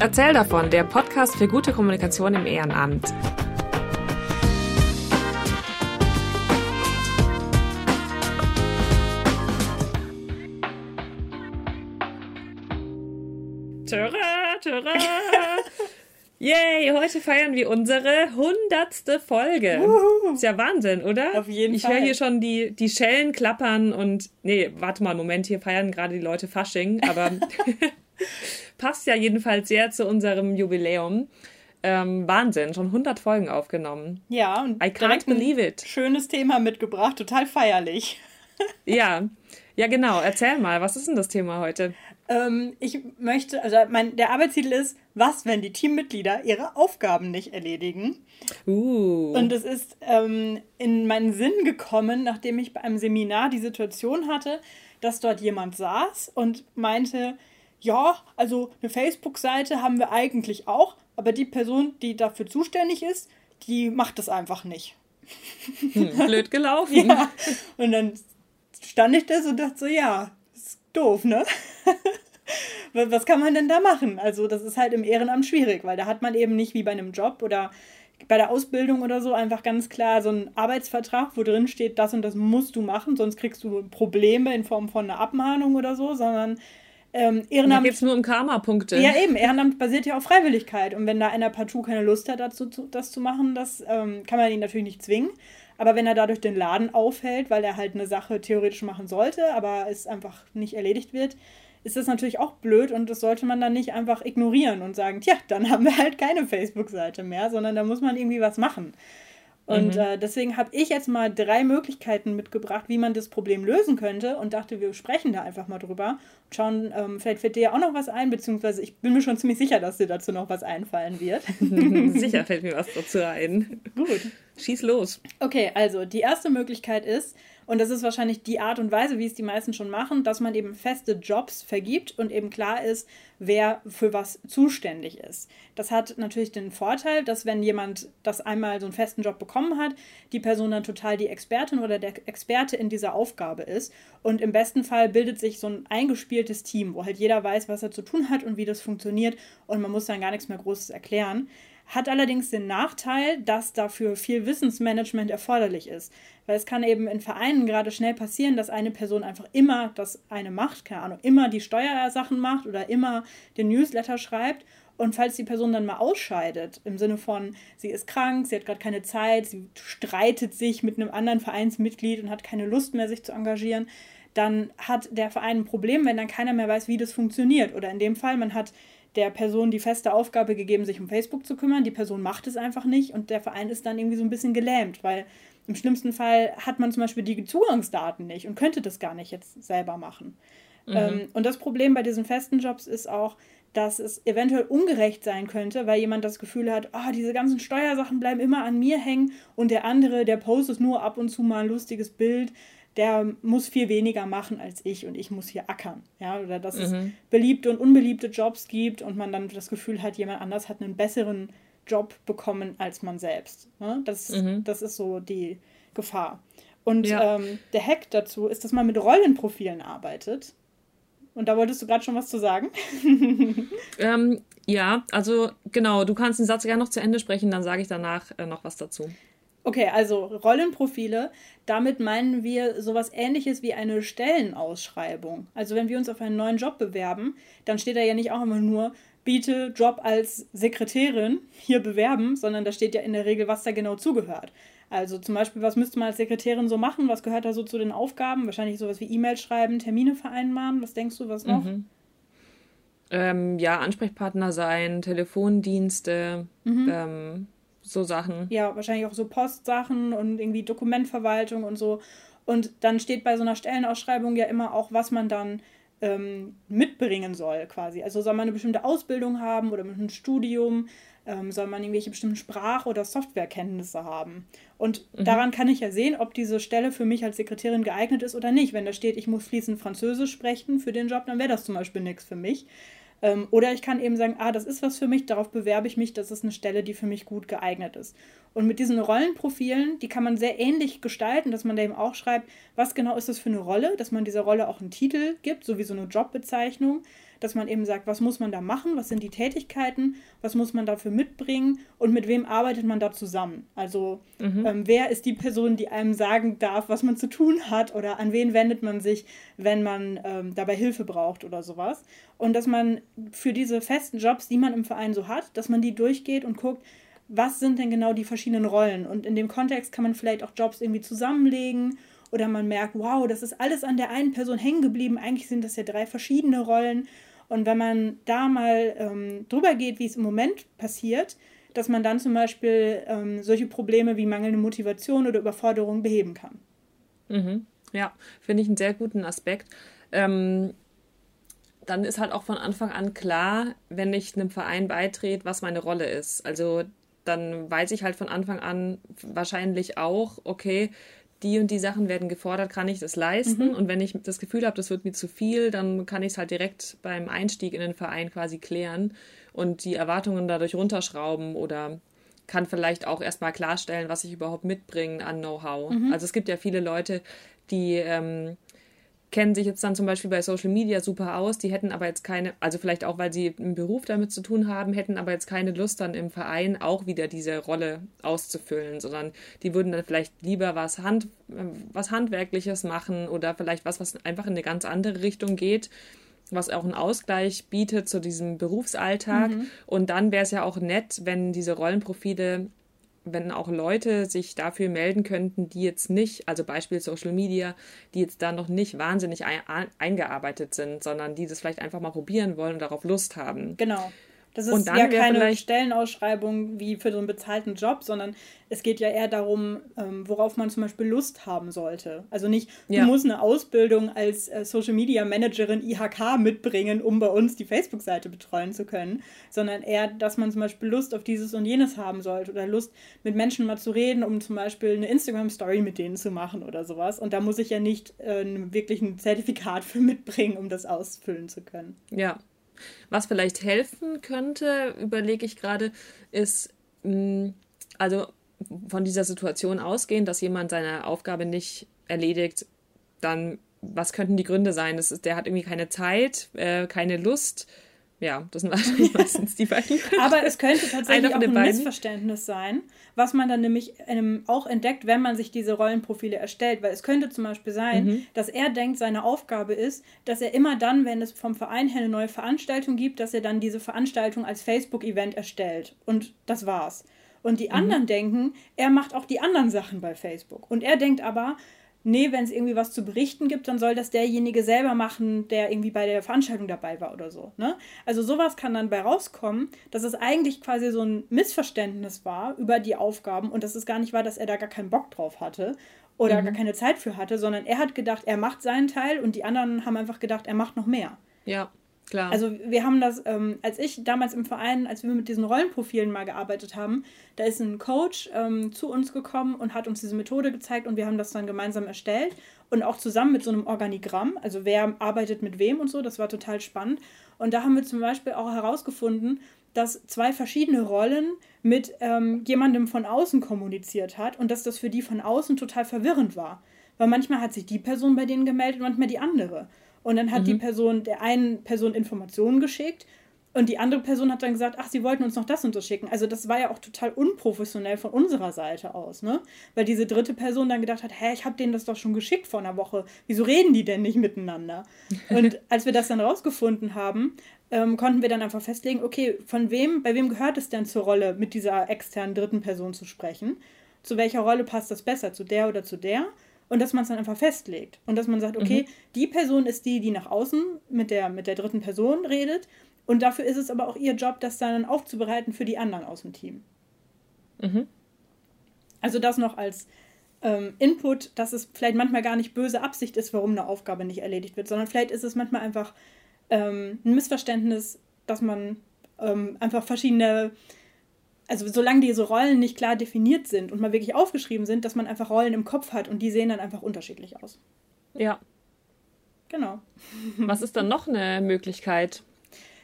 Erzähl davon, der Podcast für gute Kommunikation im Ehrenamt. Töra, töra. Yay, heute feiern wir unsere hundertste Folge. Uhuhu. Ist ja Wahnsinn, oder? Auf jeden ich Fall. Ich höre hier schon die, die Schellen klappern und. Nee, warte mal, Moment, hier feiern gerade die Leute Fasching, aber passt ja jedenfalls sehr zu unserem Jubiläum. Ähm, Wahnsinn, schon 100 Folgen aufgenommen. Ja, und I can't believe it. Schönes Thema mitgebracht, total feierlich. ja, ja genau. Erzähl mal, was ist denn das Thema heute? Ähm, ich möchte, also mein, der Arbeitstitel ist, was, wenn die Teammitglieder ihre Aufgaben nicht erledigen? Uh. Und es ist ähm, in meinen Sinn gekommen, nachdem ich bei einem Seminar die Situation hatte, dass dort jemand saß und meinte, ja, also eine Facebook-Seite haben wir eigentlich auch, aber die Person, die dafür zuständig ist, die macht das einfach nicht. Hm, blöd gelaufen. ja. Und dann stand ich da so und dachte so, ja, ist doof, ne? Was kann man denn da machen? Also, das ist halt im Ehrenamt schwierig, weil da hat man eben nicht wie bei einem Job oder bei der Ausbildung oder so einfach ganz klar so einen Arbeitsvertrag, wo drin steht, das und das musst du machen, sonst kriegst du Probleme in Form von einer Abmahnung oder so, sondern ähm, Ehrenamt. geht es nur um Karma-Punkte. Ja, eben. Ehrenamt basiert ja auf Freiwilligkeit. Und wenn da einer partout keine Lust hat, dazu, das zu machen, das ähm, kann man ihn natürlich nicht zwingen. Aber wenn er dadurch den Laden aufhält, weil er halt eine Sache theoretisch machen sollte, aber es einfach nicht erledigt wird, ist das natürlich auch blöd und das sollte man dann nicht einfach ignorieren und sagen, tja, dann haben wir halt keine Facebook-Seite mehr, sondern da muss man irgendwie was machen. Und mhm. äh, deswegen habe ich jetzt mal drei Möglichkeiten mitgebracht, wie man das Problem lösen könnte und dachte, wir sprechen da einfach mal drüber und schauen, ähm, vielleicht fällt dir ja auch noch was ein, beziehungsweise ich bin mir schon ziemlich sicher, dass dir dazu noch was einfallen wird. sicher fällt mir was dazu ein. Gut. Schieß los. Okay, also die erste Möglichkeit ist, und das ist wahrscheinlich die Art und Weise, wie es die meisten schon machen, dass man eben feste Jobs vergibt und eben klar ist, wer für was zuständig ist. Das hat natürlich den Vorteil, dass wenn jemand das einmal so einen festen Job bekommen hat, die Person dann total die Expertin oder der Experte in dieser Aufgabe ist. Und im besten Fall bildet sich so ein eingespieltes Team, wo halt jeder weiß, was er zu tun hat und wie das funktioniert und man muss dann gar nichts mehr Großes erklären hat allerdings den Nachteil, dass dafür viel Wissensmanagement erforderlich ist. Weil es kann eben in Vereinen gerade schnell passieren, dass eine Person einfach immer das eine macht, keine Ahnung, immer die Steuersachen macht oder immer den Newsletter schreibt. Und falls die Person dann mal ausscheidet, im Sinne von, sie ist krank, sie hat gerade keine Zeit, sie streitet sich mit einem anderen Vereinsmitglied und hat keine Lust mehr, sich zu engagieren, dann hat der Verein ein Problem, wenn dann keiner mehr weiß, wie das funktioniert. Oder in dem Fall, man hat der Person die feste Aufgabe gegeben, sich um Facebook zu kümmern. Die Person macht es einfach nicht und der Verein ist dann irgendwie so ein bisschen gelähmt, weil im schlimmsten Fall hat man zum Beispiel die Zugangsdaten nicht und könnte das gar nicht jetzt selber machen. Mhm. Ähm, und das Problem bei diesen festen Jobs ist auch, dass es eventuell ungerecht sein könnte, weil jemand das Gefühl hat, oh, diese ganzen Steuersachen bleiben immer an mir hängen und der andere, der postet nur ab und zu mal ein lustiges Bild der muss viel weniger machen als ich und ich muss hier ackern. Ja, oder dass mhm. es beliebte und unbeliebte Jobs gibt und man dann das Gefühl hat, jemand anders hat einen besseren Job bekommen als man selbst. Ne? Das, mhm. das ist so die Gefahr. Und ja. ähm, der Hack dazu ist, dass man mit Rollenprofilen arbeitet. Und da wolltest du gerade schon was zu sagen. ähm, ja, also genau, du kannst den Satz gerne noch zu Ende sprechen, dann sage ich danach äh, noch was dazu. Okay, also Rollenprofile, damit meinen wir sowas ähnliches wie eine Stellenausschreibung. Also wenn wir uns auf einen neuen Job bewerben, dann steht da ja nicht auch immer nur, biete Job als Sekretärin hier bewerben, sondern da steht ja in der Regel, was da genau zugehört. Also zum Beispiel, was müsste man als Sekretärin so machen? Was gehört da so zu den Aufgaben? Wahrscheinlich sowas wie E-Mail schreiben, Termine vereinbaren. Was denkst du, was noch? Mhm. Ähm, ja, Ansprechpartner sein, Telefondienste, mhm. ähm, so Sachen. Ja, wahrscheinlich auch so Postsachen und irgendwie Dokumentverwaltung und so. Und dann steht bei so einer Stellenausschreibung ja immer auch, was man dann ähm, mitbringen soll, quasi. Also soll man eine bestimmte Ausbildung haben oder ein Studium, ähm, soll man irgendwelche bestimmten Sprach- oder Softwarekenntnisse haben. Und mhm. daran kann ich ja sehen, ob diese Stelle für mich als Sekretärin geeignet ist oder nicht. Wenn da steht, ich muss fließend Französisch sprechen für den Job, dann wäre das zum Beispiel nichts für mich. Ähm, oder ich kann eben sagen, ah, das ist was für mich, darauf bewerbe ich mich, das ist eine Stelle, die für mich gut geeignet ist. Und mit diesen Rollenprofilen, die kann man sehr ähnlich gestalten, dass man da eben auch schreibt, was genau ist das für eine Rolle, dass man dieser Rolle auch einen Titel gibt, so wie so eine Jobbezeichnung, dass man eben sagt, was muss man da machen, was sind die Tätigkeiten, was muss man dafür mitbringen und mit wem arbeitet man da zusammen. Also mhm. ähm, wer ist die Person, die einem sagen darf, was man zu tun hat oder an wen wendet man sich, wenn man ähm, dabei Hilfe braucht oder sowas. Und dass man für diese festen Jobs, die man im Verein so hat, dass man die durchgeht und guckt, was sind denn genau die verschiedenen Rollen. Und in dem Kontext kann man vielleicht auch Jobs irgendwie zusammenlegen oder man merkt, wow, das ist alles an der einen Person hängen geblieben. Eigentlich sind das ja drei verschiedene Rollen. Und wenn man da mal ähm, drüber geht, wie es im Moment passiert, dass man dann zum Beispiel ähm, solche Probleme wie mangelnde Motivation oder Überforderung beheben kann. Mhm. Ja, finde ich einen sehr guten Aspekt. Ähm, dann ist halt auch von Anfang an klar, wenn ich einem Verein beitrete, was meine Rolle ist. Also dann weiß ich halt von Anfang an wahrscheinlich auch, okay, die und die Sachen werden gefordert, kann ich das leisten? Mhm. Und wenn ich das Gefühl habe, das wird mir zu viel, dann kann ich es halt direkt beim Einstieg in den Verein quasi klären und die Erwartungen dadurch runterschrauben oder kann vielleicht auch erstmal klarstellen, was ich überhaupt mitbringe an Know-how. Mhm. Also es gibt ja viele Leute, die ähm, kennen sich jetzt dann zum Beispiel bei Social Media super aus, die hätten aber jetzt keine, also vielleicht auch, weil sie im Beruf damit zu tun haben, hätten aber jetzt keine Lust dann im Verein auch wieder diese Rolle auszufüllen, sondern die würden dann vielleicht lieber was, Hand, was Handwerkliches machen oder vielleicht was, was einfach in eine ganz andere Richtung geht was auch einen Ausgleich bietet zu diesem Berufsalltag. Mhm. Und dann wäre es ja auch nett, wenn diese Rollenprofile wenn auch Leute sich dafür melden könnten, die jetzt nicht, also Beispiel Social Media, die jetzt da noch nicht wahnsinnig ein, eingearbeitet sind, sondern die das vielleicht einfach mal probieren wollen und darauf Lust haben. Genau. Das ist ja keine Stellenausschreibung wie für so einen bezahlten Job, sondern es geht ja eher darum, ähm, worauf man zum Beispiel Lust haben sollte. Also nicht, du ja. musst eine Ausbildung als äh, Social Media Managerin IHK mitbringen, um bei uns die Facebook-Seite betreuen zu können, sondern eher, dass man zum Beispiel Lust auf dieses und jenes haben sollte oder Lust mit Menschen mal zu reden, um zum Beispiel eine Instagram-Story mit denen zu machen oder sowas. Und da muss ich ja nicht äh, wirklich ein Zertifikat für mitbringen, um das ausfüllen zu können. Ja, was vielleicht helfen könnte, überlege ich gerade, ist, mm, also von dieser Situation ausgehen, dass jemand seine Aufgabe nicht erledigt, dann was könnten die Gründe sein? Das ist, der hat irgendwie keine Zeit, äh, keine Lust, ja, das sind meistens die beiden. Aber es könnte tatsächlich auch ein beiden. Missverständnis sein, was man dann nämlich ähm, auch entdeckt, wenn man sich diese Rollenprofile erstellt. Weil es könnte zum Beispiel sein, mhm. dass er denkt, seine Aufgabe ist, dass er immer dann, wenn es vom Verein her eine neue Veranstaltung gibt, dass er dann diese Veranstaltung als Facebook-Event erstellt. Und das war's. Und die mhm. anderen denken, er macht auch die anderen Sachen bei Facebook. Und er denkt aber, nee, wenn es irgendwie was zu berichten gibt, dann soll das derjenige selber machen, der irgendwie bei der Veranstaltung dabei war oder so. Ne? Also sowas kann dann bei rauskommen, dass es eigentlich quasi so ein Missverständnis war über die Aufgaben und dass es gar nicht war, dass er da gar keinen Bock drauf hatte oder mhm. gar keine Zeit für hatte, sondern er hat gedacht, er macht seinen Teil und die anderen haben einfach gedacht, er macht noch mehr. Ja. Klar. Also wir haben das, ähm, als ich damals im Verein, als wir mit diesen Rollenprofilen mal gearbeitet haben, da ist ein Coach ähm, zu uns gekommen und hat uns diese Methode gezeigt und wir haben das dann gemeinsam erstellt und auch zusammen mit so einem Organigramm, also wer arbeitet mit wem und so, das war total spannend. Und da haben wir zum Beispiel auch herausgefunden, dass zwei verschiedene Rollen mit ähm, jemandem von außen kommuniziert hat und dass das für die von außen total verwirrend war. Weil manchmal hat sich die Person bei denen gemeldet, manchmal die andere. Und dann hat mhm. die Person der einen Person Informationen geschickt und die andere Person hat dann gesagt, ach, sie wollten uns noch das und das schicken. Also das war ja auch total unprofessionell von unserer Seite aus, ne? Weil diese dritte Person dann gedacht hat, hä, ich habe denen das doch schon geschickt vor einer Woche. Wieso reden die denn nicht miteinander? Und als wir das dann rausgefunden haben, ähm, konnten wir dann einfach festlegen, okay, von wem, bei wem gehört es denn zur Rolle, mit dieser externen dritten Person zu sprechen? Zu welcher Rolle passt das besser? Zu der oder zu der? Und dass man es dann einfach festlegt und dass man sagt, okay, mhm. die Person ist die, die nach außen mit der, mit der dritten Person redet und dafür ist es aber auch ihr Job, das dann aufzubereiten für die anderen aus dem Team. Mhm. Also das noch als ähm, Input, dass es vielleicht manchmal gar nicht böse Absicht ist, warum eine Aufgabe nicht erledigt wird, sondern vielleicht ist es manchmal einfach ähm, ein Missverständnis, dass man ähm, einfach verschiedene also solange diese Rollen nicht klar definiert sind und mal wirklich aufgeschrieben sind, dass man einfach Rollen im Kopf hat und die sehen dann einfach unterschiedlich aus. Ja. Genau. Was ist dann noch eine Möglichkeit?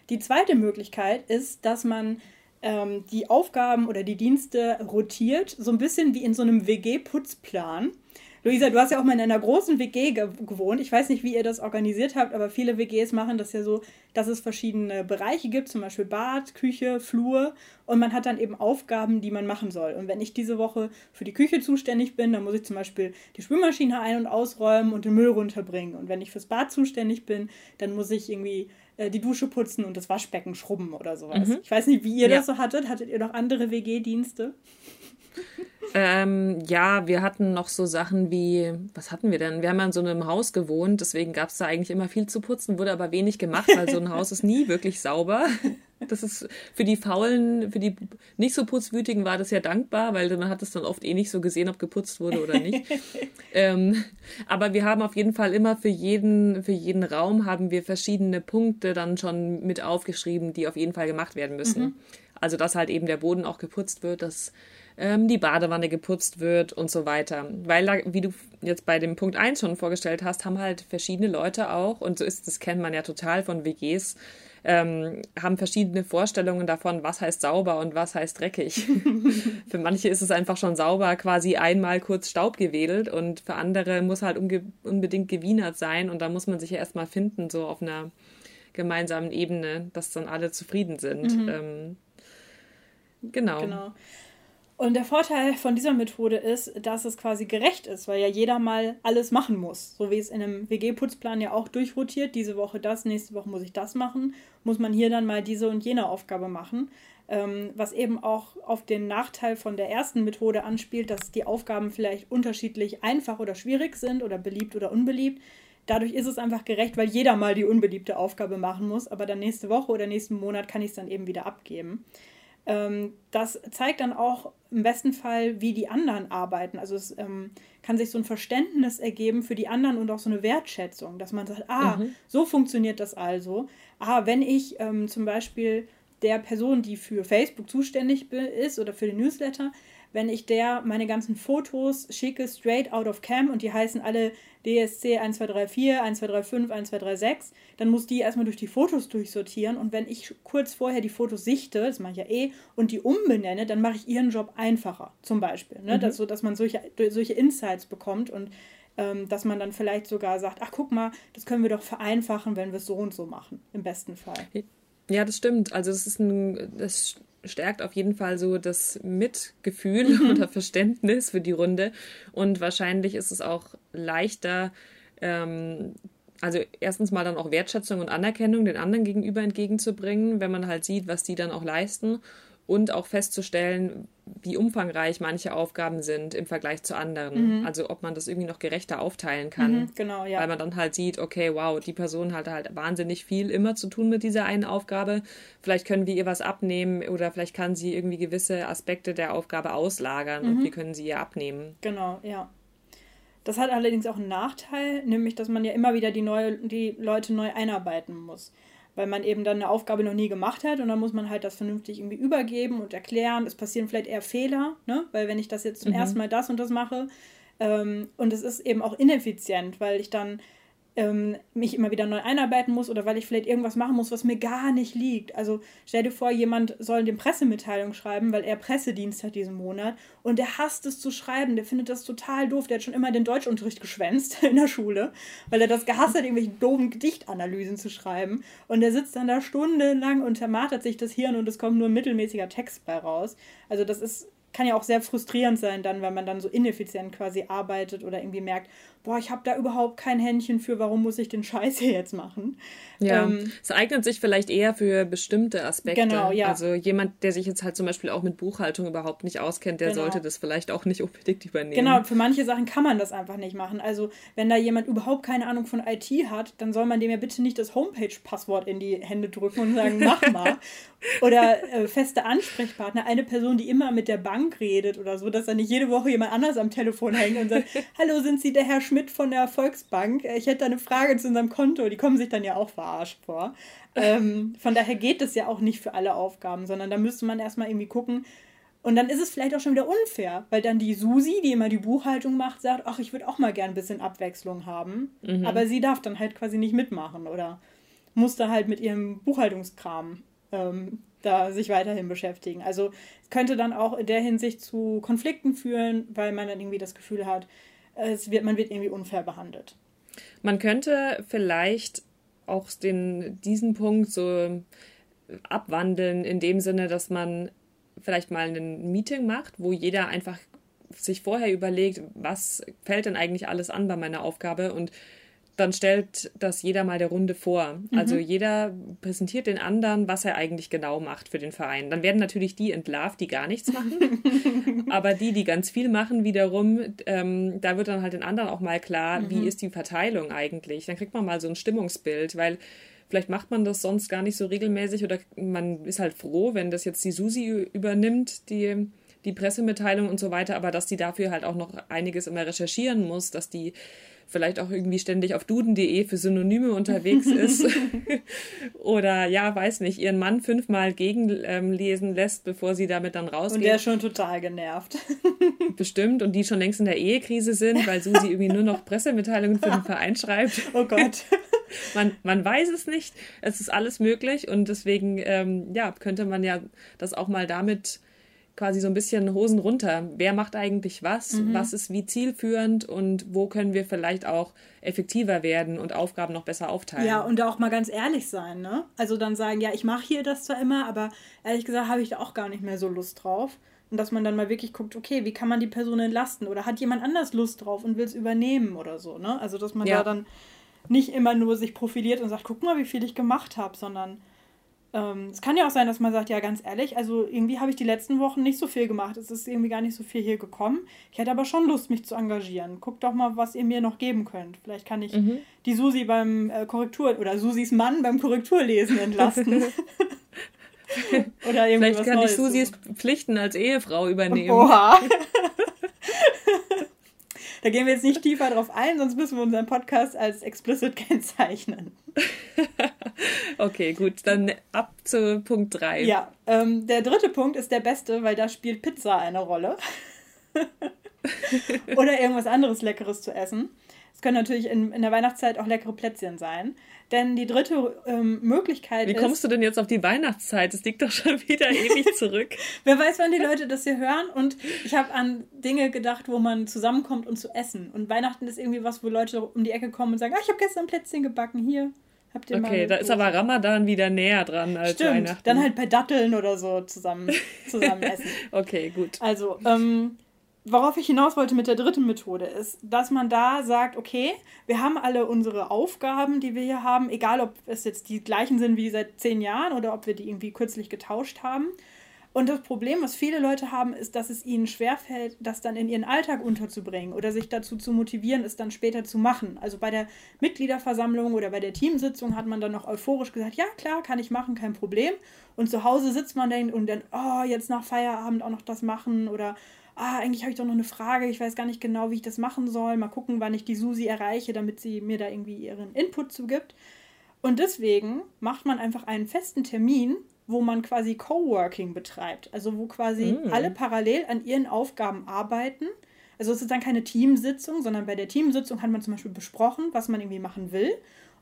Die zweite Möglichkeit ist, dass man ähm, die Aufgaben oder die Dienste rotiert, so ein bisschen wie in so einem WG-Putzplan. Luisa, du hast ja auch mal in einer großen WG ge gewohnt. Ich weiß nicht, wie ihr das organisiert habt, aber viele WGs machen das ja so, dass es verschiedene Bereiche gibt, zum Beispiel Bad, Küche, Flur. Und man hat dann eben Aufgaben, die man machen soll. Und wenn ich diese Woche für die Küche zuständig bin, dann muss ich zum Beispiel die Spülmaschine ein- und ausräumen und den Müll runterbringen. Und wenn ich fürs Bad zuständig bin, dann muss ich irgendwie äh, die Dusche putzen und das Waschbecken schrubben oder sowas. Mhm. Ich weiß nicht, wie ihr ja. das so hattet. Hattet ihr noch andere WG-Dienste? Ähm, ja, wir hatten noch so Sachen wie, was hatten wir denn? Wir haben ja in so einem Haus gewohnt, deswegen gab es da eigentlich immer viel zu putzen, wurde aber wenig gemacht, weil so ein Haus ist nie wirklich sauber. Das ist für die Faulen, für die nicht so putzwütigen war das ja dankbar, weil man hat es dann oft eh nicht so gesehen, ob geputzt wurde oder nicht. ähm, aber wir haben auf jeden Fall immer für jeden, für jeden Raum haben wir verschiedene Punkte dann schon mit aufgeschrieben, die auf jeden Fall gemacht werden müssen. Mhm. Also dass halt eben der Boden auch geputzt wird, dass ähm, die Badewanne geputzt wird und so weiter. Weil da, wie du jetzt bei dem Punkt 1 schon vorgestellt hast, haben halt verschiedene Leute auch, und so ist, das kennt man ja total von WGs, ähm, haben verschiedene Vorstellungen davon, was heißt sauber und was heißt dreckig. für manche ist es einfach schon sauber, quasi einmal kurz Staub gewedelt und für andere muss halt unbedingt gewienert sein und da muss man sich ja erstmal finden, so auf einer gemeinsamen Ebene, dass dann alle zufrieden sind. Mhm. Ähm, genau. genau. Und der Vorteil von dieser Methode ist, dass es quasi gerecht ist, weil ja jeder mal alles machen muss. So wie es in einem WG-Putzplan ja auch durchrotiert, diese Woche das, nächste Woche muss ich das machen, muss man hier dann mal diese und jene Aufgabe machen. Ähm, was eben auch auf den Nachteil von der ersten Methode anspielt, dass die Aufgaben vielleicht unterschiedlich einfach oder schwierig sind oder beliebt oder unbeliebt. Dadurch ist es einfach gerecht, weil jeder mal die unbeliebte Aufgabe machen muss, aber dann nächste Woche oder nächsten Monat kann ich es dann eben wieder abgeben. Ähm, das zeigt dann auch im besten Fall, wie die anderen arbeiten. Also es ähm, kann sich so ein Verständnis ergeben für die anderen und auch so eine Wertschätzung, dass man sagt, ah, mhm. so funktioniert das also. Ah, wenn ich ähm, zum Beispiel der Person, die für Facebook zuständig ist oder für den Newsletter, wenn ich der meine ganzen Fotos schicke, straight out of cam und die heißen alle DSC 1234, 1235, 1236, dann muss die erstmal durch die Fotos durchsortieren und wenn ich kurz vorher die Fotos sichte, das mache ich ja eh, und die umbenenne, dann mache ich ihren Job einfacher, zum Beispiel. Ne? Mhm. Das, so, dass man solche, solche Insights bekommt und ähm, dass man dann vielleicht sogar sagt, ach guck mal, das können wir doch vereinfachen, wenn wir es so und so machen, im besten Fall. Ja, das stimmt. Also das ist ein, das stärkt auf jeden Fall so das Mitgefühl mhm. oder Verständnis für die Runde. Und wahrscheinlich ist es auch leichter, ähm, also erstens mal dann auch Wertschätzung und Anerkennung den anderen gegenüber entgegenzubringen, wenn man halt sieht, was die dann auch leisten und auch festzustellen, wie umfangreich manche Aufgaben sind im Vergleich zu anderen. Mhm. Also ob man das irgendwie noch gerechter aufteilen kann. Mhm, genau, ja. Weil man dann halt sieht, okay, wow, die Person hat halt wahnsinnig viel immer zu tun mit dieser einen Aufgabe. Vielleicht können wir ihr was abnehmen oder vielleicht kann sie irgendwie gewisse Aspekte der Aufgabe auslagern mhm. und wir können sie ihr abnehmen. Genau, ja. Das hat allerdings auch einen Nachteil, nämlich dass man ja immer wieder die, neue, die Leute neu einarbeiten muss weil man eben dann eine Aufgabe noch nie gemacht hat und dann muss man halt das vernünftig irgendwie übergeben und erklären. Es passieren vielleicht eher Fehler, ne? weil wenn ich das jetzt zum mhm. ersten Mal das und das mache ähm, und es ist eben auch ineffizient, weil ich dann ähm, mich immer wieder neu einarbeiten muss oder weil ich vielleicht irgendwas machen muss, was mir gar nicht liegt. Also stell dir vor, jemand soll eine Pressemitteilung schreiben, weil er Pressedienst hat diesen Monat und der hasst es zu schreiben, der findet das total doof, der hat schon immer den Deutschunterricht geschwänzt in der Schule, weil er das gehasst hat, irgendwelche doofen Gedichtanalysen zu schreiben und der sitzt dann da stundenlang und zermartert sich das Hirn und es kommt nur ein mittelmäßiger Text bei raus. Also das ist kann ja auch sehr frustrierend sein dann, wenn man dann so ineffizient quasi arbeitet oder irgendwie merkt, boah, ich habe da überhaupt kein Händchen für, warum muss ich den Scheiß hier jetzt machen? Ja, ähm, es eignet sich vielleicht eher für bestimmte Aspekte. Genau, ja. Also jemand, der sich jetzt halt zum Beispiel auch mit Buchhaltung überhaupt nicht auskennt, der genau. sollte das vielleicht auch nicht unbedingt übernehmen. Genau, für manche Sachen kann man das einfach nicht machen. Also wenn da jemand überhaupt keine Ahnung von IT hat, dann soll man dem ja bitte nicht das Homepage-Passwort in die Hände drücken und sagen, mach mal. Oder äh, feste Ansprechpartner, eine Person, die immer mit der Bank redet oder so, dass da nicht jede Woche jemand anders am Telefon hängt und sagt, hallo, sind Sie der Herr Schmidt? Von der Volksbank. Ich hätte eine Frage zu unserem Konto. Die kommen sich dann ja auch verarscht vor. Ähm, von daher geht es ja auch nicht für alle Aufgaben, sondern da müsste man erstmal irgendwie gucken. Und dann ist es vielleicht auch schon wieder unfair, weil dann die Susi, die immer die Buchhaltung macht, sagt, ach, ich würde auch mal gern ein bisschen Abwechslung haben. Mhm. Aber sie darf dann halt quasi nicht mitmachen oder muss da halt mit ihrem Buchhaltungskram ähm, da sich weiterhin beschäftigen. Also könnte dann auch in der Hinsicht zu Konflikten führen, weil man dann irgendwie das Gefühl hat, es wird, man wird irgendwie unfair behandelt. Man könnte vielleicht auch den, diesen Punkt so abwandeln, in dem Sinne, dass man vielleicht mal ein Meeting macht, wo jeder einfach sich vorher überlegt, was fällt denn eigentlich alles an bei meiner Aufgabe und dann stellt das jeder mal der Runde vor. Mhm. Also jeder präsentiert den anderen, was er eigentlich genau macht für den Verein. Dann werden natürlich die entlarvt, die gar nichts machen. Aber die, die ganz viel machen, wiederum, ähm, da wird dann halt den anderen auch mal klar, mhm. wie ist die Verteilung eigentlich. Dann kriegt man mal so ein Stimmungsbild, weil vielleicht macht man das sonst gar nicht so regelmäßig oder man ist halt froh, wenn das jetzt die Susi übernimmt, die die Pressemitteilung und so weiter, aber dass die dafür halt auch noch einiges immer recherchieren muss, dass die vielleicht auch irgendwie ständig auf duden.de für Synonyme unterwegs ist oder ja, weiß nicht, ihren Mann fünfmal gegenlesen ähm, lässt, bevor sie damit dann rausgeht. Und der ist schon total genervt. Bestimmt und die schon längst in der Ehekrise sind, weil Susi irgendwie nur noch Pressemitteilungen für den Verein schreibt. Oh Gott. Man, man weiß es nicht, es ist alles möglich und deswegen ähm, ja, könnte man ja das auch mal damit quasi so ein bisschen Hosen runter. Wer macht eigentlich was? Mhm. Was ist wie zielführend und wo können wir vielleicht auch effektiver werden und Aufgaben noch besser aufteilen? Ja, und auch mal ganz ehrlich sein, ne? Also dann sagen, ja, ich mache hier das zwar immer, aber ehrlich gesagt habe ich da auch gar nicht mehr so Lust drauf. Und dass man dann mal wirklich guckt, okay, wie kann man die Person entlasten? Oder hat jemand anders Lust drauf und will es übernehmen oder so, ne? Also dass man ja. da dann nicht immer nur sich profiliert und sagt, guck mal, wie viel ich gemacht habe, sondern ähm, es kann ja auch sein, dass man sagt, ja, ganz ehrlich, also irgendwie habe ich die letzten Wochen nicht so viel gemacht. Es ist irgendwie gar nicht so viel hier gekommen. Ich hätte aber schon Lust, mich zu engagieren. Guckt doch mal, was ihr mir noch geben könnt. Vielleicht kann ich mhm. die Susi beim äh, Korrektur oder Susis Mann beim Korrekturlesen entlasten. oder irgendwie Vielleicht kann Neues ich Susis so. Pflichten als Ehefrau übernehmen. Oha. Da gehen wir jetzt nicht tiefer drauf ein, sonst müssen wir unseren Podcast als explicit kennzeichnen. okay, gut, dann ab zu Punkt 3. Ja, ähm, der dritte Punkt ist der beste, weil da spielt Pizza eine Rolle. Oder irgendwas anderes Leckeres zu essen. Können natürlich in, in der Weihnachtszeit auch leckere Plätzchen sein. Denn die dritte ähm, Möglichkeit Wie kommst ist, du denn jetzt auf die Weihnachtszeit? Das liegt doch schon wieder ewig zurück. Wer weiß, wann die Leute das hier hören. Und ich habe an Dinge gedacht, wo man zusammenkommt und zu essen. Und Weihnachten ist irgendwie was, wo Leute um die Ecke kommen und sagen, ah, ich habe gestern Plätzchen gebacken, hier. Habt ihr okay, da ist aber Ramadan wieder näher dran als Stimmt, Weihnachten. Dann halt bei Datteln oder so zusammen, zusammen essen. okay, gut. Also, ähm, worauf ich hinaus wollte mit der dritten Methode ist, dass man da sagt, okay, wir haben alle unsere Aufgaben, die wir hier haben, egal ob es jetzt die gleichen sind wie seit zehn Jahren oder ob wir die irgendwie kürzlich getauscht haben. Und das Problem, was viele Leute haben, ist, dass es ihnen schwerfällt, das dann in ihren Alltag unterzubringen oder sich dazu zu motivieren, es dann später zu machen. Also bei der Mitgliederversammlung oder bei der Teamsitzung hat man dann noch euphorisch gesagt, ja klar, kann ich machen, kein Problem. Und zu Hause sitzt man dann und dann, oh, jetzt nach Feierabend auch noch das machen oder ah, eigentlich habe ich doch noch eine Frage, ich weiß gar nicht genau, wie ich das machen soll. Mal gucken, wann ich die Susi erreiche, damit sie mir da irgendwie ihren Input zugibt. Und deswegen macht man einfach einen festen Termin, wo man quasi Coworking betreibt. Also wo quasi mm. alle parallel an ihren Aufgaben arbeiten. Also es ist dann keine Teamsitzung, sondern bei der Teamsitzung hat man zum Beispiel besprochen, was man irgendwie machen will.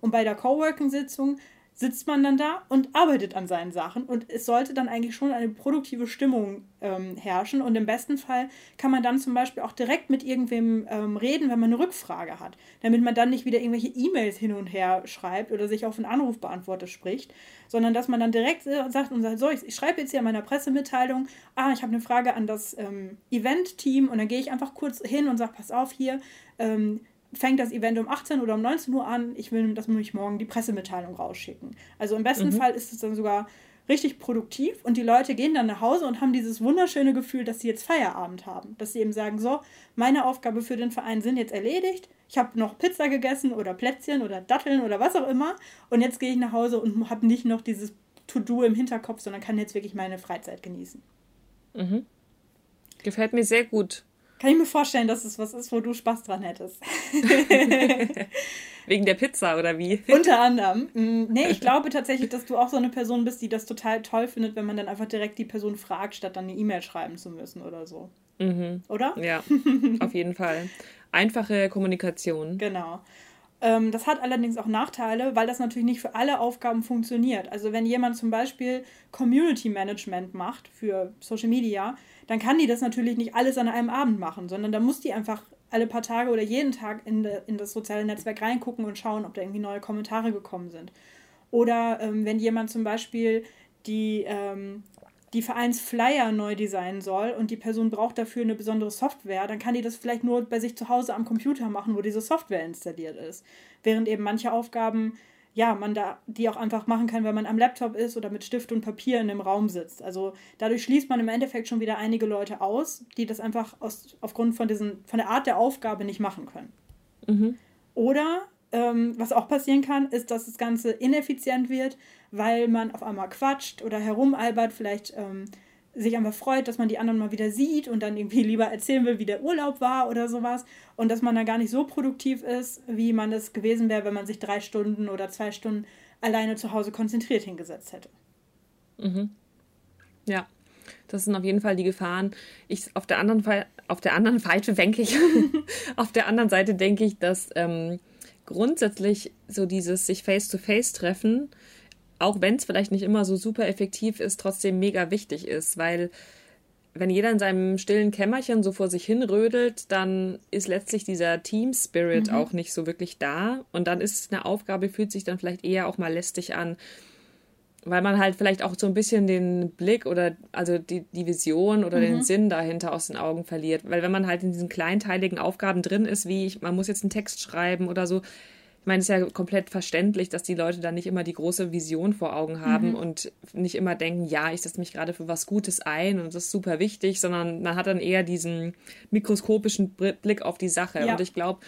Und bei der Coworking-Sitzung sitzt man dann da und arbeitet an seinen Sachen und es sollte dann eigentlich schon eine produktive Stimmung ähm, herrschen und im besten Fall kann man dann zum Beispiel auch direkt mit irgendwem ähm, reden, wenn man eine Rückfrage hat, damit man dann nicht wieder irgendwelche E-Mails hin und her schreibt oder sich auf einen Anrufbeantworter spricht, sondern dass man dann direkt sagt und sagt, so, ich, ich schreibe jetzt hier in meiner Pressemitteilung, ah, ich habe eine Frage an das ähm, Event-Team und dann gehe ich einfach kurz hin und sage, pass auf hier, ähm, fängt das Event um 18 oder um 19 Uhr an. Ich will, dass nämlich morgen die Pressemitteilung rausschicken. Also im besten mhm. Fall ist es dann sogar richtig produktiv und die Leute gehen dann nach Hause und haben dieses wunderschöne Gefühl, dass sie jetzt Feierabend haben. Dass sie eben sagen, so, meine Aufgabe für den Verein sind jetzt erledigt. Ich habe noch Pizza gegessen oder Plätzchen oder Datteln oder was auch immer. Und jetzt gehe ich nach Hause und habe nicht noch dieses To-Do im Hinterkopf, sondern kann jetzt wirklich meine Freizeit genießen. Mhm. Gefällt mir sehr gut. Kann ich mir vorstellen, dass es was ist, wo du Spaß dran hättest. Wegen der Pizza oder wie? Unter anderem. Mm, nee, ich glaube tatsächlich, dass du auch so eine Person bist, die das total toll findet, wenn man dann einfach direkt die Person fragt, statt dann eine E-Mail schreiben zu müssen oder so. Mhm. Oder? Ja, auf jeden Fall. Einfache Kommunikation. Genau. Ähm, das hat allerdings auch Nachteile, weil das natürlich nicht für alle Aufgaben funktioniert. Also wenn jemand zum Beispiel Community Management macht für Social Media, dann kann die das natürlich nicht alles an einem Abend machen, sondern da muss die einfach alle paar Tage oder jeden Tag in, de, in das soziale Netzwerk reingucken und schauen, ob da irgendwie neue Kommentare gekommen sind. Oder ähm, wenn jemand zum Beispiel die, ähm, die Vereinsflyer neu designen soll und die Person braucht dafür eine besondere Software, dann kann die das vielleicht nur bei sich zu Hause am Computer machen, wo diese Software installiert ist. Während eben manche Aufgaben ja, man da die auch einfach machen kann, wenn man am Laptop ist oder mit Stift und Papier in einem Raum sitzt. Also dadurch schließt man im Endeffekt schon wieder einige Leute aus, die das einfach aus, aufgrund von, diesen, von der Art der Aufgabe nicht machen können. Mhm. Oder ähm, was auch passieren kann, ist, dass das Ganze ineffizient wird, weil man auf einmal quatscht oder herumalbert, vielleicht ähm, sich einfach freut, dass man die anderen mal wieder sieht und dann irgendwie lieber erzählen will, wie der Urlaub war oder sowas. Und dass man dann gar nicht so produktiv ist, wie man es gewesen wäre, wenn man sich drei Stunden oder zwei Stunden alleine zu Hause konzentriert hingesetzt hätte. Mhm. Ja, das sind auf jeden Fall die Gefahren. Ich, auf der anderen, auf der anderen Seite denke ich, auf der anderen Seite denke ich, dass ähm, grundsätzlich so dieses sich face-to-face -face treffen auch wenn es vielleicht nicht immer so super effektiv ist, trotzdem mega wichtig ist, weil wenn jeder in seinem stillen Kämmerchen so vor sich hin rödelt, dann ist letztlich dieser Team Spirit mhm. auch nicht so wirklich da und dann ist eine Aufgabe fühlt sich dann vielleicht eher auch mal lästig an, weil man halt vielleicht auch so ein bisschen den Blick oder also die, die Vision oder mhm. den Sinn dahinter aus den Augen verliert, weil wenn man halt in diesen kleinteiligen Aufgaben drin ist, wie ich, man muss jetzt einen Text schreiben oder so, ich meine, es ist ja komplett verständlich, dass die Leute da nicht immer die große Vision vor Augen haben mhm. und nicht immer denken, ja, ich setze mich gerade für was Gutes ein und das ist super wichtig, sondern man hat dann eher diesen mikroskopischen Blick auf die Sache. Ja. Und ich glaube,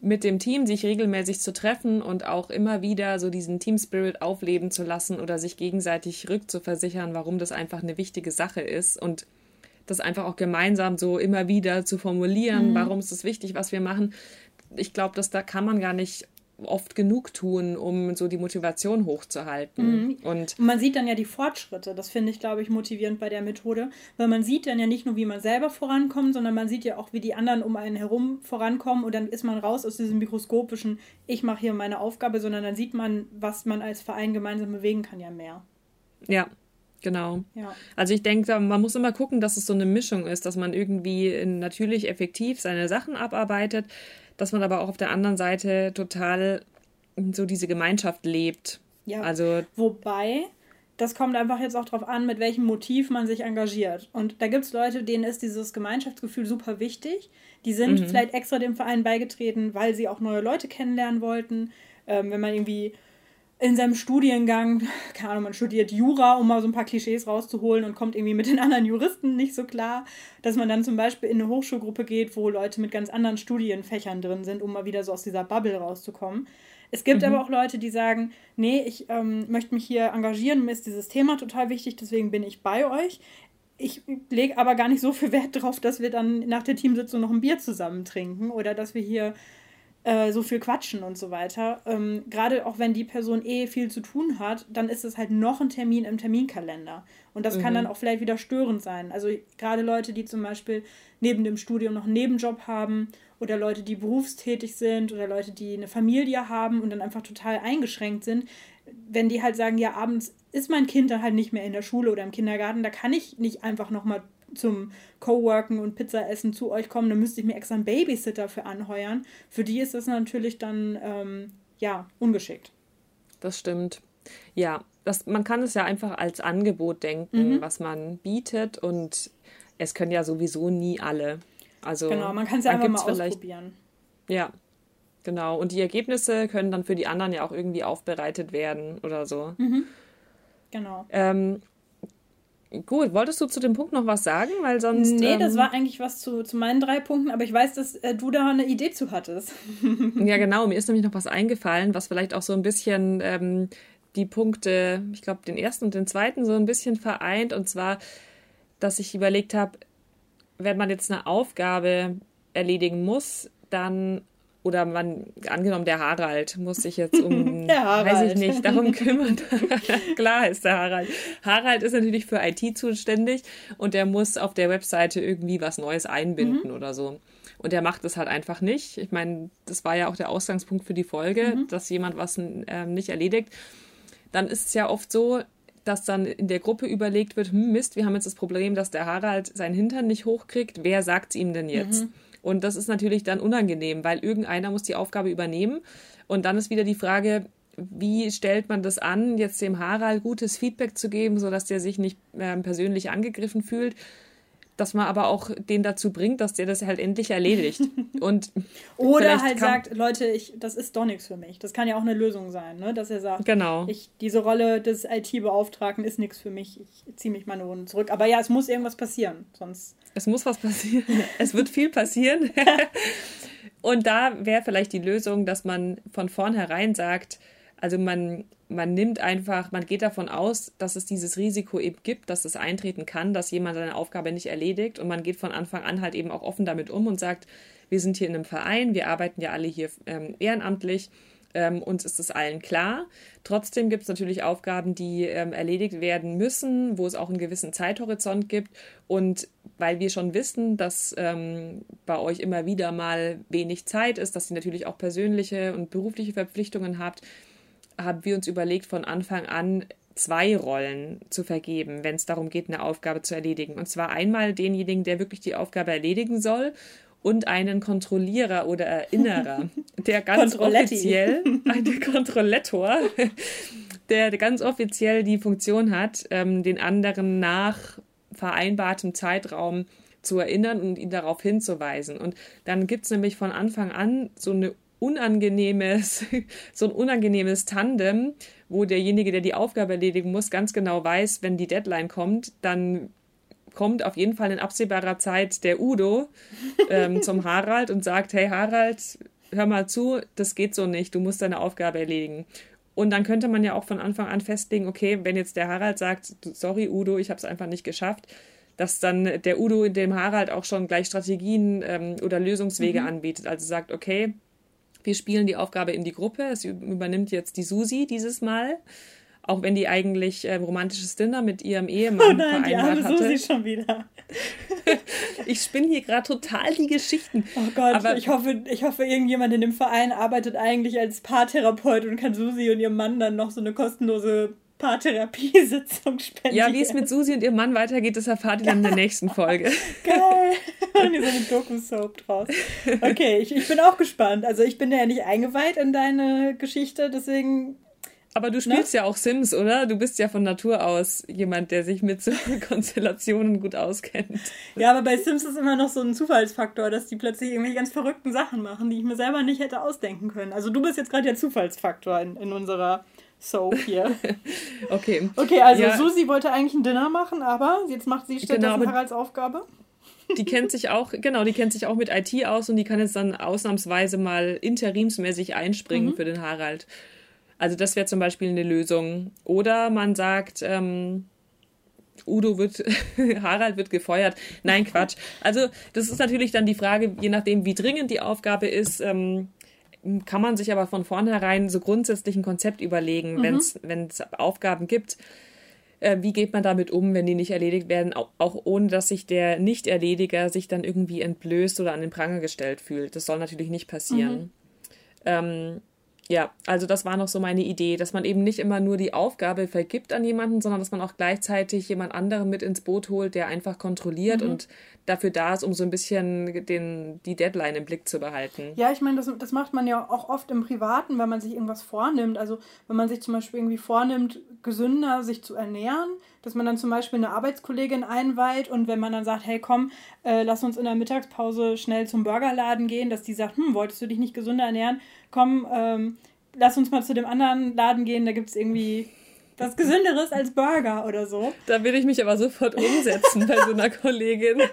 mit dem Team sich regelmäßig zu treffen und auch immer wieder so diesen Team Spirit aufleben zu lassen oder sich gegenseitig rückzuversichern, warum das einfach eine wichtige Sache ist und das einfach auch gemeinsam so immer wieder zu formulieren, mhm. warum ist es wichtig, was wir machen. Ich glaube, dass da kann man gar nicht oft genug tun, um so die Motivation hochzuhalten. Mhm. Und man sieht dann ja die Fortschritte. Das finde ich, glaube ich, motivierend bei der Methode, weil man sieht dann ja nicht nur, wie man selber vorankommt, sondern man sieht ja auch, wie die anderen um einen herum vorankommen und dann ist man raus aus diesem mikroskopischen, ich mache hier meine Aufgabe, sondern dann sieht man, was man als Verein gemeinsam bewegen kann, ja mehr. Ja, Genau. Ja. Also ich denke, man muss immer gucken, dass es so eine Mischung ist, dass man irgendwie natürlich effektiv seine Sachen abarbeitet, dass man aber auch auf der anderen Seite total so diese Gemeinschaft lebt. Ja. Also wobei das kommt einfach jetzt auch darauf an, mit welchem Motiv man sich engagiert. Und da gibt es Leute, denen ist dieses Gemeinschaftsgefühl super wichtig. Die sind mhm. vielleicht extra dem Verein beigetreten, weil sie auch neue Leute kennenlernen wollten. Ähm, wenn man irgendwie in seinem Studiengang, keine Ahnung, man studiert Jura, um mal so ein paar Klischees rauszuholen und kommt irgendwie mit den anderen Juristen nicht so klar, dass man dann zum Beispiel in eine Hochschulgruppe geht, wo Leute mit ganz anderen Studienfächern drin sind, um mal wieder so aus dieser Bubble rauszukommen. Es gibt mhm. aber auch Leute, die sagen, nee, ich ähm, möchte mich hier engagieren, mir ist dieses Thema total wichtig, deswegen bin ich bei euch. Ich lege aber gar nicht so viel Wert darauf, dass wir dann nach der Teamsitzung noch ein Bier zusammen trinken oder dass wir hier äh, so viel quatschen und so weiter. Ähm, Gerade auch wenn die Person eh viel zu tun hat, dann ist es halt noch ein Termin im Terminkalender. Und das mhm. kann dann auch vielleicht wieder störend sein. Also gerade Leute, die zum Beispiel neben dem Studium noch einen Nebenjob haben oder Leute, die berufstätig sind oder Leute, die eine Familie haben und dann einfach total eingeschränkt sind, wenn die halt sagen, ja, abends ist mein Kind dann halt nicht mehr in der Schule oder im Kindergarten, da kann ich nicht einfach nochmal zum Coworken und Pizza essen zu euch kommen, dann müsste ich mir extra einen Babysitter für anheuern. Für die ist das natürlich dann ähm, ja ungeschickt. Das stimmt. Ja, das, man kann es ja einfach als Angebot denken, mhm. was man bietet und es können ja sowieso nie alle. Also genau, man kann es ja einfach mal ausprobieren. Ja, genau. Und die Ergebnisse können dann für die anderen ja auch irgendwie aufbereitet werden oder so. Mhm. Genau. Ähm, Gut, wolltest du zu dem Punkt noch was sagen? Weil sonst. Nee, ähm, das war eigentlich was zu, zu meinen drei Punkten, aber ich weiß, dass äh, du da eine Idee zu hattest. ja, genau. Mir ist nämlich noch was eingefallen, was vielleicht auch so ein bisschen ähm, die Punkte, ich glaube, den ersten und den zweiten so ein bisschen vereint. Und zwar, dass ich überlegt habe, wenn man jetzt eine Aufgabe erledigen muss, dann oder man, angenommen, der Harald muss sich jetzt um, weiß ich nicht, darum kümmern. Klar ist der Harald. Harald ist natürlich für IT zuständig und der muss auf der Webseite irgendwie was Neues einbinden mhm. oder so. Und der macht es halt einfach nicht. Ich meine, das war ja auch der Ausgangspunkt für die Folge, mhm. dass jemand was äh, nicht erledigt. Dann ist es ja oft so, dass dann in der Gruppe überlegt wird, hm, Mist, wir haben jetzt das Problem, dass der Harald seinen Hintern nicht hochkriegt. Wer sagt es ihm denn jetzt? Mhm. Und das ist natürlich dann unangenehm, weil irgendeiner muss die Aufgabe übernehmen. Und dann ist wieder die Frage, wie stellt man das an, jetzt dem Harald gutes Feedback zu geben, sodass der sich nicht äh, persönlich angegriffen fühlt, dass man aber auch den dazu bringt, dass der das halt endlich erledigt. Und Oder halt sagt, Leute, ich, das ist doch nichts für mich. Das kann ja auch eine Lösung sein, ne? dass er sagt, genau. ich, diese Rolle des IT-Beauftragten ist nichts für mich, ich ziehe mich mal eine Runde zurück. Aber ja, es muss irgendwas passieren, sonst... Es muss was passieren. es wird viel passieren. Und da wäre vielleicht die Lösung, dass man von vornherein sagt, also man, man nimmt einfach, man geht davon aus, dass es dieses Risiko eben gibt, dass es eintreten kann, dass jemand seine Aufgabe nicht erledigt und man geht von Anfang an halt eben auch offen damit um und sagt, wir sind hier in einem Verein, wir arbeiten ja alle hier ähm, ehrenamtlich. Ähm, uns ist es allen klar. Trotzdem gibt es natürlich Aufgaben, die ähm, erledigt werden müssen, wo es auch einen gewissen Zeithorizont gibt. Und weil wir schon wissen, dass ähm, bei euch immer wieder mal wenig Zeit ist, dass ihr natürlich auch persönliche und berufliche Verpflichtungen habt, haben wir uns überlegt, von Anfang an zwei Rollen zu vergeben, wenn es darum geht, eine Aufgabe zu erledigen. Und zwar einmal denjenigen, der wirklich die Aufgabe erledigen soll und einen Kontrollierer oder Erinnerer, der ganz offiziell, ein Kontrollettor, der ganz offiziell die Funktion hat, ähm, den anderen nach vereinbartem Zeitraum zu erinnern und ihn darauf hinzuweisen. Und dann gibt es nämlich von Anfang an so eine unangenehmes, so ein unangenehmes Tandem, wo derjenige, der die Aufgabe erledigen muss, ganz genau weiß, wenn die Deadline kommt, dann kommt auf jeden Fall in absehbarer Zeit der Udo ähm, zum Harald und sagt, hey Harald, hör mal zu, das geht so nicht, du musst deine Aufgabe erledigen. Und dann könnte man ja auch von Anfang an festlegen, okay, wenn jetzt der Harald sagt, sorry Udo, ich habe es einfach nicht geschafft, dass dann der Udo dem Harald auch schon gleich Strategien ähm, oder Lösungswege mhm. anbietet. Also sagt, okay, wir spielen die Aufgabe in die Gruppe. Es übernimmt jetzt die Susi dieses Mal. Auch wenn die eigentlich äh, romantisches Dinner mit ihrem Ehemann oh nein, vereinbart die arme hatte. Susi schon wieder. ich spinne hier gerade total die Geschichten. Oh Gott, Aber ich hoffe, ich hoffe, irgendjemand in dem Verein arbeitet eigentlich als Paartherapeut und kann Susi und ihrem Mann dann noch so eine kostenlose Paartherapiesitzung spendieren. Ja, wie es mit Susi und ihrem Mann weitergeht, das erfahrt ihr dann in der nächsten Folge. Geil. Und ihr so eine Doku-Soap draus. Okay, ich, ich bin auch gespannt. Also ich bin ja nicht eingeweiht in deine Geschichte, deswegen aber du spielst ne? ja auch Sims, oder? Du bist ja von Natur aus jemand, der sich mit so Konstellationen gut auskennt. Ja, aber bei Sims ist immer noch so ein Zufallsfaktor, dass die plötzlich irgendwelche ganz verrückten Sachen machen, die ich mir selber nicht hätte ausdenken können. Also du bist jetzt gerade der Zufallsfaktor in, in unserer Soap hier. okay. Okay, also ja. Susi wollte eigentlich ein Dinner machen, aber jetzt macht sie stattdessen genau, Haralds Aufgabe. Die kennt sich auch, genau, die kennt sich auch mit IT aus und die kann jetzt dann ausnahmsweise mal interimsmäßig einspringen mhm. für den Harald. Also das wäre zum Beispiel eine Lösung. Oder man sagt, ähm, Udo wird, Harald wird gefeuert. Nein, Quatsch. Also das ist natürlich dann die Frage, je nachdem, wie dringend die Aufgabe ist, ähm, kann man sich aber von vornherein so grundsätzlich ein Konzept überlegen, mhm. wenn es Aufgaben gibt. Äh, wie geht man damit um, wenn die nicht erledigt werden, auch, auch ohne dass sich der Nicht-Erlediger sich dann irgendwie entblößt oder an den Pranger gestellt fühlt. Das soll natürlich nicht passieren. Mhm. Ähm, ja, also das war noch so meine Idee, dass man eben nicht immer nur die Aufgabe vergibt an jemanden, sondern dass man auch gleichzeitig jemand anderen mit ins Boot holt, der einfach kontrolliert mhm. und dafür da ist, um so ein bisschen den, die Deadline im Blick zu behalten. Ja, ich meine, das, das macht man ja auch oft im Privaten, wenn man sich irgendwas vornimmt. Also wenn man sich zum Beispiel irgendwie vornimmt, gesünder sich zu ernähren, dass man dann zum Beispiel eine Arbeitskollegin einweiht und wenn man dann sagt, hey komm, äh, lass uns in der Mittagspause schnell zum Burgerladen gehen, dass die sagt, hm, wolltest du dich nicht gesünder ernähren? Komm, ähm, lass uns mal zu dem anderen Laden gehen, da gibt es irgendwie was Gesünderes als Burger oder so. Da will ich mich aber sofort umsetzen bei so einer Kollegin.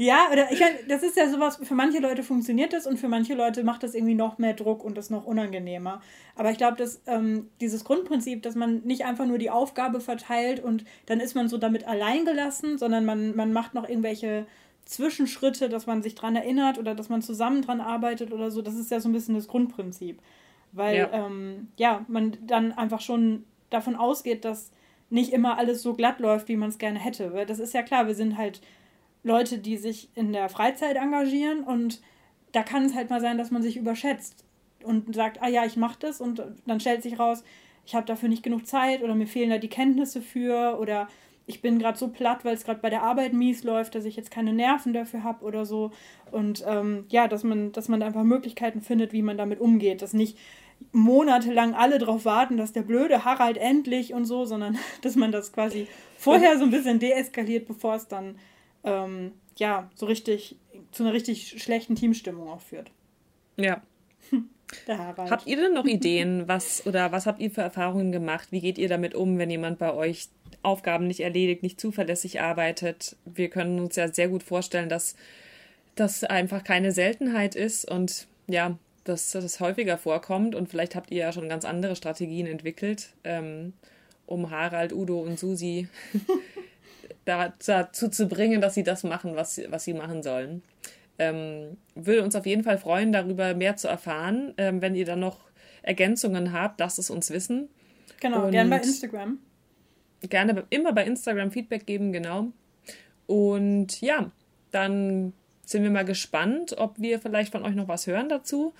Ja, oder ich das ist ja sowas, für manche Leute funktioniert das und für manche Leute macht das irgendwie noch mehr Druck und das noch unangenehmer. Aber ich glaube, dass ähm, dieses Grundprinzip, dass man nicht einfach nur die Aufgabe verteilt und dann ist man so damit alleingelassen, sondern man, man macht noch irgendwelche Zwischenschritte, dass man sich dran erinnert oder dass man zusammen dran arbeitet oder so, das ist ja so ein bisschen das Grundprinzip. Weil ja, ähm, ja man dann einfach schon davon ausgeht, dass nicht immer alles so glatt läuft, wie man es gerne hätte. Weil das ist ja klar, wir sind halt Leute, die sich in der Freizeit engagieren und da kann es halt mal sein, dass man sich überschätzt und sagt, ah ja, ich mache das und dann stellt sich raus, ich habe dafür nicht genug Zeit oder mir fehlen da die Kenntnisse für oder ich bin gerade so platt, weil es gerade bei der Arbeit mies läuft, dass ich jetzt keine Nerven dafür habe oder so. Und ähm, ja, dass man, dass man einfach Möglichkeiten findet, wie man damit umgeht. Dass nicht monatelang alle darauf warten, dass der blöde Harald endlich und so, sondern dass man das quasi vorher so ein bisschen deeskaliert, bevor es dann ähm, ja so richtig zu einer richtig schlechten Teamstimmung auch führt. Ja. Habt ihr denn noch Ideen, was oder was habt ihr für Erfahrungen gemacht? Wie geht ihr damit um, wenn jemand bei euch Aufgaben nicht erledigt, nicht zuverlässig arbeitet. Wir können uns ja sehr gut vorstellen, dass das einfach keine Seltenheit ist und ja, dass das häufiger vorkommt. Und vielleicht habt ihr ja schon ganz andere Strategien entwickelt, ähm, um Harald, Udo und Susi dazu zu bringen, dass sie das machen, was, was sie machen sollen. Ähm, würde uns auf jeden Fall freuen, darüber mehr zu erfahren. Ähm, wenn ihr dann noch Ergänzungen habt, lasst es uns wissen. Genau, gerne bei Instagram gerne immer bei Instagram Feedback geben, genau. Und ja, dann sind wir mal gespannt, ob wir vielleicht von euch noch was hören dazu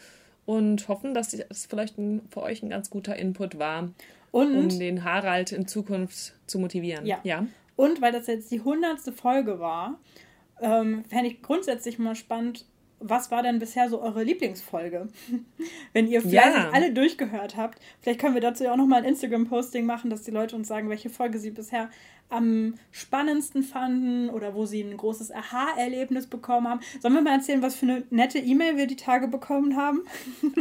und hoffen, dass es vielleicht ein, für euch ein ganz guter Input war, und, um den Harald in Zukunft zu motivieren. Ja. ja. Und weil das jetzt die hundertste Folge war, ähm, fände ich grundsätzlich mal spannend, was war denn bisher so eure Lieblingsfolge? Wenn ihr vielleicht ja. alle durchgehört habt, vielleicht können wir dazu ja auch nochmal ein Instagram-Posting machen, dass die Leute uns sagen, welche Folge sie bisher am spannendsten fanden oder wo sie ein großes Aha-Erlebnis bekommen haben. Sollen wir mal erzählen, was für eine nette E-Mail wir die Tage bekommen haben?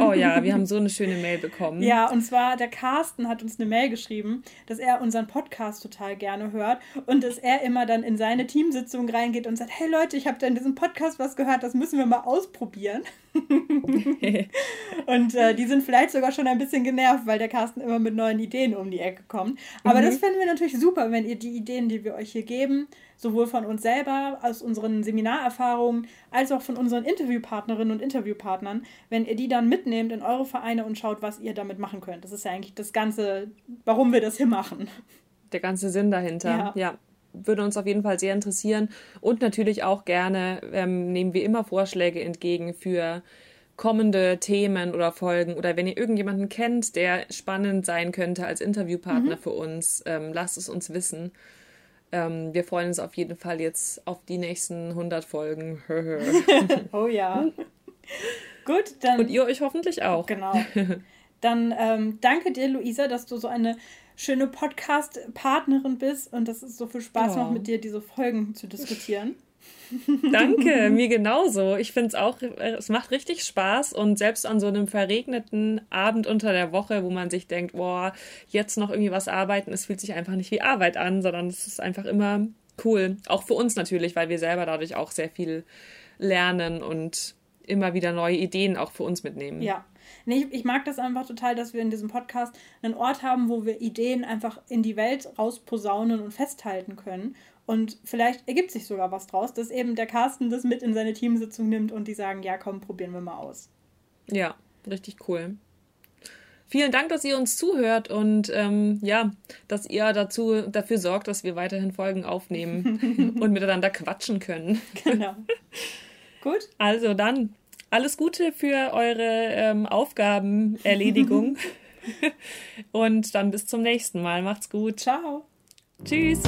Oh ja, wir haben so eine schöne Mail bekommen. Ja, und zwar der Carsten hat uns eine Mail geschrieben, dass er unseren Podcast total gerne hört und dass er immer dann in seine Teamsitzung reingeht und sagt, hey Leute, ich habe da in diesem Podcast was gehört, das müssen wir mal ausprobieren. und äh, die sind vielleicht sogar schon ein bisschen genervt, weil der Carsten immer mit neuen Ideen um die Ecke kommt. Aber mhm. das fänden wir natürlich super, wenn ihr die Ideen, die wir euch hier geben, sowohl von uns selber, aus unseren Seminarerfahrungen, als auch von unseren Interviewpartnerinnen und Interviewpartnern, wenn ihr die dann mitnehmt in eure Vereine und schaut, was ihr damit machen könnt. Das ist ja eigentlich das Ganze, warum wir das hier machen. Der ganze Sinn dahinter, ja. ja würde uns auf jeden Fall sehr interessieren. Und natürlich auch gerne ähm, nehmen wir immer Vorschläge entgegen für kommende Themen oder Folgen oder wenn ihr irgendjemanden kennt, der spannend sein könnte als Interviewpartner mhm. für uns, ähm, lasst es uns wissen. Ähm, wir freuen uns auf jeden Fall jetzt auf die nächsten 100 Folgen. oh ja. Gut, dann. Und ihr euch hoffentlich auch. Genau. Dann ähm, danke dir, Luisa, dass du so eine schöne Podcast-Partnerin bist und dass es so viel Spaß oh. macht, mit dir diese Folgen zu diskutieren. Danke, mir genauso. Ich finde es auch, es macht richtig Spaß und selbst an so einem verregneten Abend unter der Woche, wo man sich denkt, boah, jetzt noch irgendwie was arbeiten, es fühlt sich einfach nicht wie Arbeit an, sondern es ist einfach immer cool. Auch für uns natürlich, weil wir selber dadurch auch sehr viel lernen und immer wieder neue Ideen auch für uns mitnehmen. Ja, Nee, ich, ich mag das einfach total, dass wir in diesem Podcast einen Ort haben, wo wir Ideen einfach in die Welt rausposaunen und festhalten können. Und vielleicht ergibt sich sogar was draus, dass eben der Carsten das mit in seine Teamsitzung nimmt und die sagen, ja, komm, probieren wir mal aus. Ja, richtig cool. Vielen Dank, dass ihr uns zuhört und ähm, ja, dass ihr dazu dafür sorgt, dass wir weiterhin Folgen aufnehmen und miteinander quatschen können. Genau. Gut. Also dann alles Gute für eure ähm, Aufgabenerledigung. Und dann bis zum nächsten Mal. Macht's gut. Ciao. Tschüss.